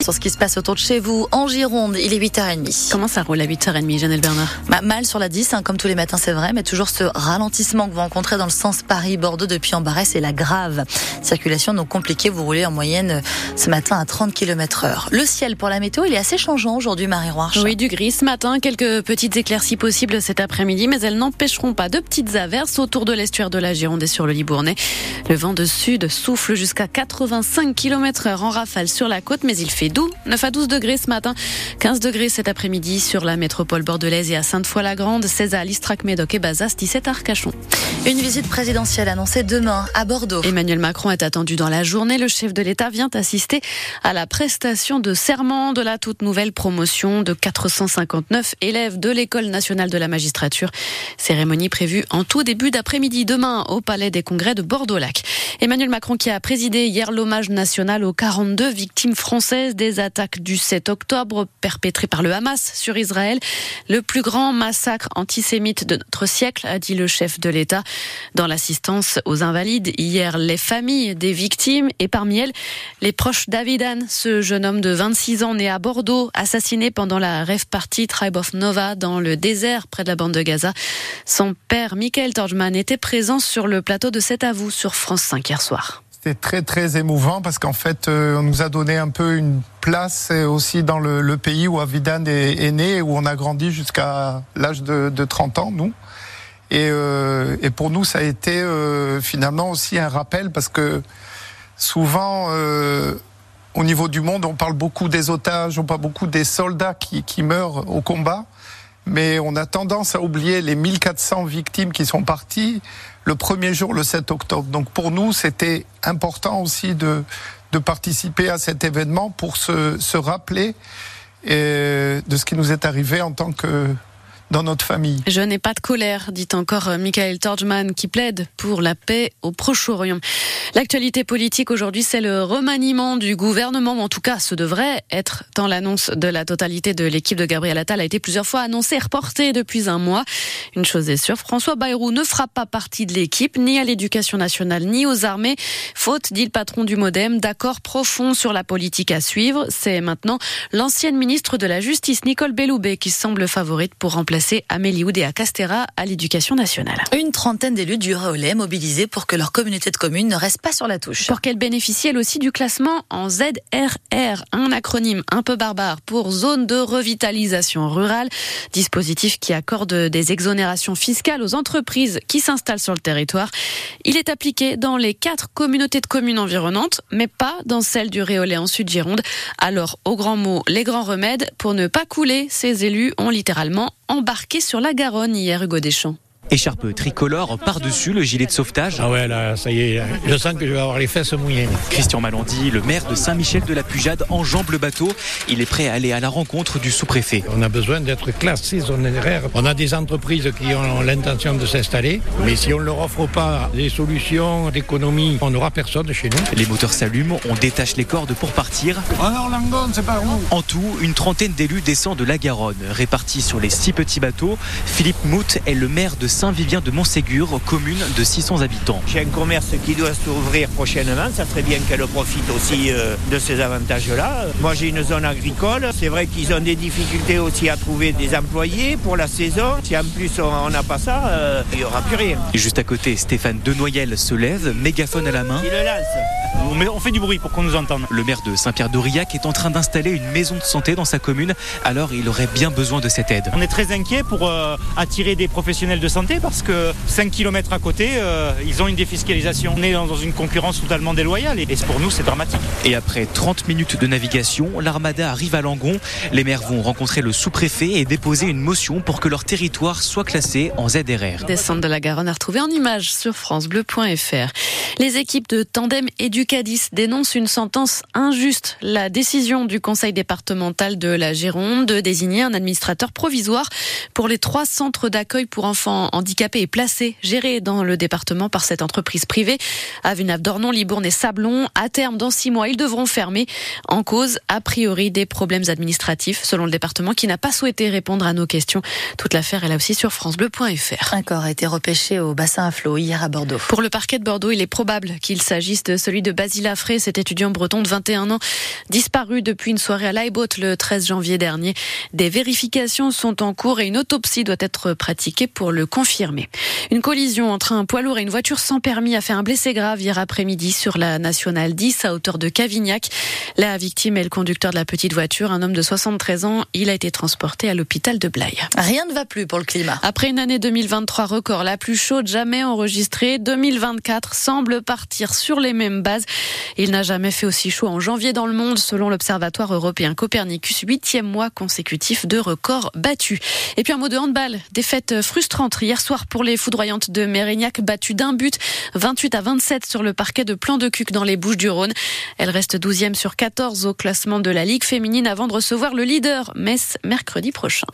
Sur ce qui se passe autour de chez vous, en Gironde, il est 8h30. Comment ça roule à 8h30, Janelle Bernard bah, Mal sur la 10, hein, comme tous les matins, c'est vrai, mais toujours ce ralentissement que vous rencontrez dans le sens Paris-Bordeaux depuis Embarès et la grave. Circulation donc compliquée, vous roulez en moyenne euh, ce matin à 30 km heure. Le ciel pour la météo, il est assez changeant aujourd'hui, Marie Roarch. Oui, du gris ce matin, quelques petites éclaircies possibles cet après-midi, mais elles n'empêcheront pas de petites averses autour de l'estuaire de la Gironde et sur le Libournais. Le vent de sud souffle jusqu'à 85 km heure en rafale sur la côte, mais il fait doux, 9 à 12 degrés ce matin, 15 degrés cet après-midi sur la métropole bordelaise et à Sainte-Foy-la-Grande, 16 à Listrac, Médoc et Bazas, 17 à Arcachon. Une visite présidentielle annoncée demain à Bordeaux. Emmanuel Macron est attendu dans la journée. Le chef de l'État vient assister à la prestation de serment de la toute nouvelle promotion de 459 élèves de l'École nationale de la magistrature. Cérémonie prévue en tout début d'après-midi demain au Palais des Congrès de Bordeaux-Lac. Emmanuel Macron qui a présidé hier l'hommage national aux 42 victimes françaises des attaques du 7 octobre perpétrées par le Hamas sur Israël. Le plus grand massacre antisémite de notre siècle, a dit le chef de l'État. Dans l'assistance aux invalides, hier, les familles des victimes et parmi elles, les proches d'Avidan, ce jeune homme de 26 ans né à Bordeaux, assassiné pendant la rêve party Tribe of Nova dans le désert près de la bande de Gaza. Son père, Michael Torgman, était présent sur le plateau de C'est à vous sur France 5 hier soir. C'était très très émouvant parce qu'en fait euh, on nous a donné un peu une place aussi dans le, pays où Avidan est, né où on a grandi jusqu'à l'âge de, 30 ans nous. Euh, et, pour nous ça a été euh, finalement aussi un rappel parce que souvent au niveau du monde on parle beaucoup des otages, on parle beaucoup des soldats qui meurent au combat mais on a tendance à oublier les 1400 victimes qui sont parties le premier jour, le 7 octobre. Donc pour nous, c'était important aussi de, de participer à cet événement pour se, se rappeler euh, de ce qui nous est arrivé en tant que dans notre famille. Je n'ai pas de colère, dit encore euh, Michael Torgman, qui plaide pour la paix au Proche-Orient. L'actualité politique aujourd'hui, c'est le remaniement du gouvernement. En tout cas, ce devrait être tant l'annonce de la totalité de l'équipe de Gabriel Attal a été plusieurs fois annoncée et reportée depuis un mois. Une chose est sûre, François Bayrou ne fera pas partie de l'équipe, ni à l'éducation nationale, ni aux armées. Faute, dit le patron du Modem, d'accord profond sur la politique à suivre. C'est maintenant l'ancienne ministre de la Justice, Nicole Belloubet, qui semble favorite pour remplacer c'est Amélie Oudéa Castera à l'éducation nationale. Une trentaine d'élus du relais mobilisés pour que leur communauté de communes ne reste pas sur la touche. Pour qu'elle bénéficie elle aussi du classement en ZRR, un acronyme un peu barbare pour zone de revitalisation rurale, dispositif qui accorde des exonérations fiscales aux entreprises qui s'installent sur le territoire. Il est appliqué dans les quatre communautés de communes environnantes, mais pas dans celle du Réolais en Sud-Gironde. Alors, au grand mot, les grands remèdes, pour ne pas couler, ces élus ont littéralement embarqué sur la Garonne hier, Hugo Deschamps. Écharpe tricolore par-dessus le gilet de sauvetage. Ah ouais, là, ça y est, je sens que je vais avoir les fesses mouillées. Christian Malandi, le maire de Saint-Michel de la Pujade, enjambe le bateau. Il est prêt à aller à la rencontre du sous-préfet. On a besoin d'être classé ZRR. On a des entreprises qui ont l'intention de s'installer, mais si on ne leur offre pas des solutions d'économie, on n'aura personne chez nous. Les moteurs s'allument, on détache les cordes pour partir. Alors Langon, c'est pas où En tout, une trentaine d'élus descendent de la Garonne, répartis sur les six petits bateaux. Philippe Mout est le maire de Saint-Vivien de Montségur, commune de 600 habitants. J'ai un commerce qui doit s'ouvrir prochainement, ça serait bien qu'elle profite aussi euh, de ces avantages-là. Moi j'ai une zone agricole, c'est vrai qu'ils ont des difficultés aussi à trouver des employés pour la saison. Si en plus on n'a pas ça, euh, il n'y aura plus rien. Et juste à côté, Stéphane Denoyel se lève, mégaphone à la main. Il le lance. On fait du bruit pour qu'on nous entende. Le maire de Saint-Pierre-d'Aurillac est en train d'installer une maison de santé dans sa commune, alors il aurait bien besoin de cette aide. On est très inquiet pour euh, attirer des professionnels de santé parce que que 5 km à côté, euh, ils ont une défiscalisation. On est dans une concurrence totalement déloyale et pour nous, c'est dramatique. Et après 30 minutes de navigation, l'armada arrive à Langon. Les maires vont rencontrer le sous-préfet et déposer une motion pour que leur territoire soit classé en ZRR. Descente de la Garonne à retrouver en image sur francebleu.fr. Les équipes de Tandem et Ducadis dénoncent une sentence injuste. La décision du conseil départemental de la Gironde de désigner un administrateur provisoire pour les trois centres d'accueil pour enfants handicapés est placé, géré dans le département par cette entreprise privée. À Dornon, Libourne et Sablon, à terme, dans six mois, ils devront fermer en cause, a priori, des problèmes administratifs, selon le département qui n'a pas souhaité répondre à nos questions. Toute l'affaire est là aussi sur francebleu.fr. Un corps a été repêché au bassin à flot hier à Bordeaux. Pour le parquet de Bordeaux, il est probable qu'il s'agisse de celui de Basile Affré, cet étudiant breton de 21 ans, disparu depuis une soirée à Laibot le 13 janvier dernier. Des vérifications sont en cours et une autopsie doit être pratiquée pour le confirmer. Une collision entre un poids lourd et une voiture sans permis a fait un blessé grave hier après-midi sur la nationale 10 à hauteur de Cavignac. La victime est le conducteur de la petite voiture, un homme de 73 ans. Il a été transporté à l'hôpital de Blaye. Rien ne va plus pour le climat. Après une année 2023 record, la plus chaude jamais enregistrée, 2024 semble partir sur les mêmes bases. Il n'a jamais fait aussi chaud en janvier dans le monde, selon l'Observatoire européen Copernicus, huitième mois consécutif de record battu. Et puis un mot de handball, défaite frustrante hier soir pour les foudroyantes de Mérignac, battues d'un but, 28 à 27 sur le parquet de Plan de Cuc dans les Bouches du Rhône. Elle reste 12e sur 14 au classement de la Ligue féminine avant de recevoir le leader Metz mercredi prochain.